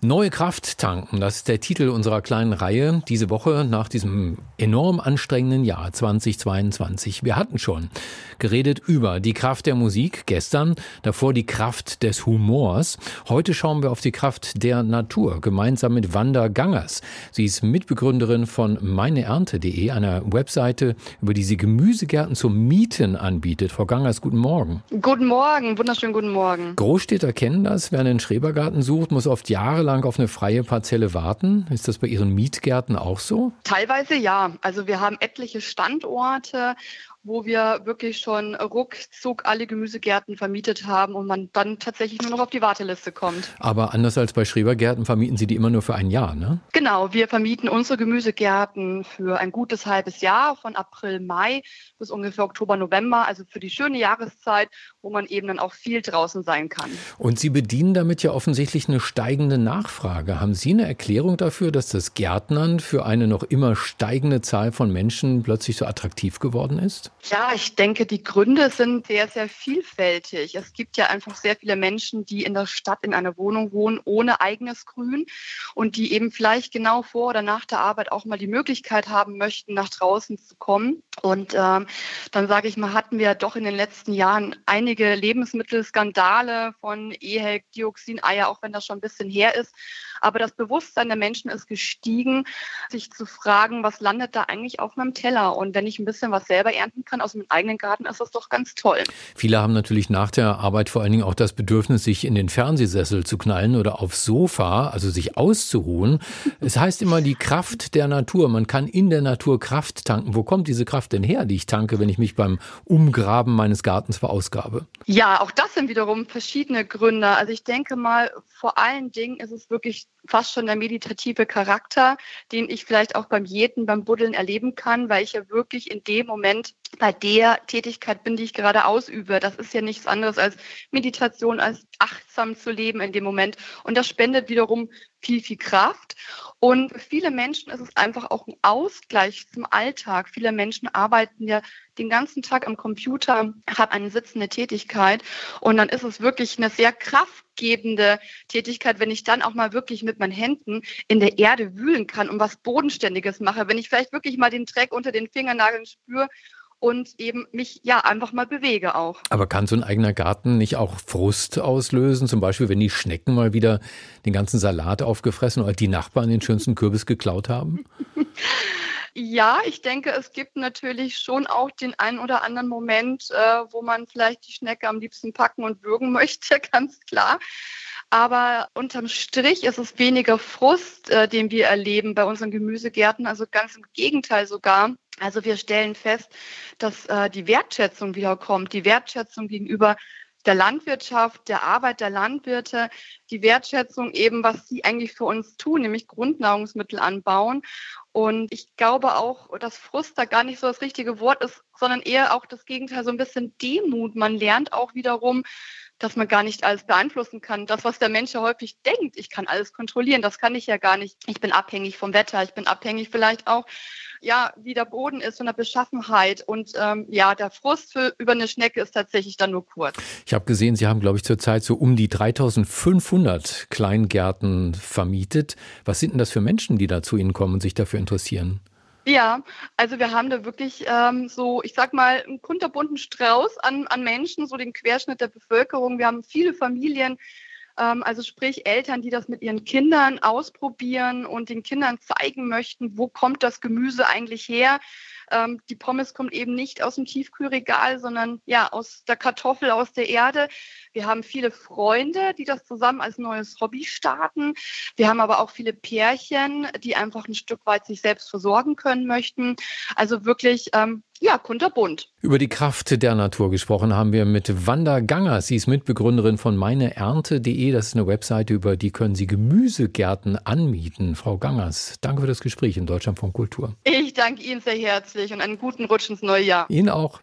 Neue Kraft tanken, das ist der Titel unserer kleinen Reihe diese Woche nach diesem enorm anstrengenden Jahr 2022. Wir hatten schon geredet über die Kraft der Musik gestern, davor die Kraft des Humors. Heute schauen wir auf die Kraft der Natur, gemeinsam mit Wanda Gangers. Sie ist Mitbegründerin von meineernte.de, einer Webseite, über die sie Gemüsegärten zum Mieten anbietet. Frau Gangers, guten Morgen. Guten Morgen, wunderschönen guten Morgen. Großstädter kennen das, wer einen Schrebergarten sucht, muss oft Jahre jahrelang auf eine freie Parzelle warten. Ist das bei Ihren Mietgärten auch so? Teilweise ja. Also wir haben etliche Standorte wo wir wirklich schon ruckzuck alle Gemüsegärten vermietet haben und man dann tatsächlich nur noch auf die Warteliste kommt. Aber anders als bei Schrebergärten vermieten Sie die immer nur für ein Jahr, ne? Genau, wir vermieten unsere Gemüsegärten für ein gutes halbes Jahr, von April, Mai bis ungefähr Oktober, November, also für die schöne Jahreszeit, wo man eben dann auch viel draußen sein kann. Und Sie bedienen damit ja offensichtlich eine steigende Nachfrage. Haben Sie eine Erklärung dafür, dass das Gärtnern für eine noch immer steigende Zahl von Menschen plötzlich so attraktiv geworden ist? Ja, ich denke, die Gründe sind sehr, sehr vielfältig. Es gibt ja einfach sehr viele Menschen, die in der Stadt in einer Wohnung wohnen ohne eigenes Grün und die eben vielleicht genau vor oder nach der Arbeit auch mal die Möglichkeit haben möchten, nach draußen zu kommen. Und ähm, dann sage ich mal, hatten wir doch in den letzten Jahren einige Lebensmittelskandale von EHEC, Dioxin, Eier, auch wenn das schon ein bisschen her ist. Aber das Bewusstsein der Menschen ist gestiegen, sich zu fragen, was landet da eigentlich auf meinem Teller? Und wenn ich ein bisschen was selber ernten kann aus meinem eigenen Garten, ist das doch ganz toll. Viele haben natürlich nach der Arbeit vor allen Dingen auch das Bedürfnis, sich in den Fernsehsessel zu knallen oder aufs Sofa, also sich auszuruhen. Es heißt immer die Kraft der Natur. Man kann in der Natur Kraft tanken. Wo kommt diese Kraft denn her, die ich tanke, wenn ich mich beim Umgraben meines Gartens verausgabe? Ja, auch das sind wiederum verschiedene Gründe. Also ich denke mal, vor allen Dingen ist es wirklich fast schon der meditative Charakter, den ich vielleicht auch beim Jäten, beim Buddeln erleben kann, weil ich ja wirklich in dem Moment bei der Tätigkeit bin, die ich gerade ausübe. Das ist ja nichts anderes als Meditation, als achtsam zu leben in dem Moment. Und das spendet wiederum viel, viel Kraft. Und für viele Menschen ist es einfach auch ein Ausgleich zum Alltag. Viele Menschen arbeiten ja den ganzen Tag am Computer, haben eine sitzende Tätigkeit. Und dann ist es wirklich eine sehr kraftgebende Tätigkeit, wenn ich dann auch mal wirklich mit meinen Händen in der Erde wühlen kann und was Bodenständiges mache. Wenn ich vielleicht wirklich mal den Dreck unter den Fingernageln spüre und eben mich ja einfach mal bewege auch. Aber kann so ein eigener Garten nicht auch Frust auslösen? Zum Beispiel, wenn die Schnecken mal wieder den ganzen Salat aufgefressen oder die Nachbarn den schönsten Kürbis geklaut haben? Ja, ich denke, es gibt natürlich schon auch den einen oder anderen Moment, äh, wo man vielleicht die Schnecke am liebsten packen und würgen möchte, ganz klar. Aber unterm Strich ist es weniger Frust, äh, den wir erleben bei unseren Gemüsegärten. Also ganz im Gegenteil sogar. Also wir stellen fest, dass äh, die Wertschätzung wiederkommt, die Wertschätzung gegenüber der Landwirtschaft, der Arbeit der Landwirte, die Wertschätzung eben, was sie eigentlich für uns tun, nämlich Grundnahrungsmittel anbauen. Und ich glaube auch, dass Frust da gar nicht so das richtige Wort ist, sondern eher auch das Gegenteil, so ein bisschen Demut. Man lernt auch wiederum, dass man gar nicht alles beeinflussen kann. Das, was der Mensch ja häufig denkt, ich kann alles kontrollieren, das kann ich ja gar nicht. Ich bin abhängig vom Wetter, ich bin abhängig vielleicht auch, ja, wie der Boden ist von der Beschaffenheit. Und ähm, ja, der Frust für, über eine Schnecke ist tatsächlich dann nur kurz. Ich habe gesehen, Sie haben, glaube ich, zurzeit so um die 3500 Kleingärten vermietet. Was sind denn das für Menschen, die da zu Ihnen kommen und sich dafür interessieren? Ja, also wir haben da wirklich ähm, so, ich sag mal, einen kunterbunten Strauß an, an Menschen, so den Querschnitt der Bevölkerung. Wir haben viele Familien, ähm, also sprich Eltern, die das mit ihren Kindern ausprobieren und den Kindern zeigen möchten, wo kommt das Gemüse eigentlich her. Ähm, die Pommes kommt eben nicht aus dem Tiefkühlregal, sondern ja aus der Kartoffel, aus der Erde. Wir haben viele Freunde, die das zusammen als neues Hobby starten. Wir haben aber auch viele Pärchen, die einfach ein Stück weit sich selbst versorgen können möchten. Also wirklich ähm, ja, kunterbunt. Über die Kraft der Natur gesprochen haben wir mit Wanda Ganger. Sie ist Mitbegründerin von meineernte.de. Das ist eine Webseite, über die können Sie Gemüsegärten anmieten. Frau Gangers, danke für das Gespräch in Deutschland von Kultur. Ich danke Ihnen sehr herzlich und einen guten Rutsch ins neue Jahr. Ihnen auch.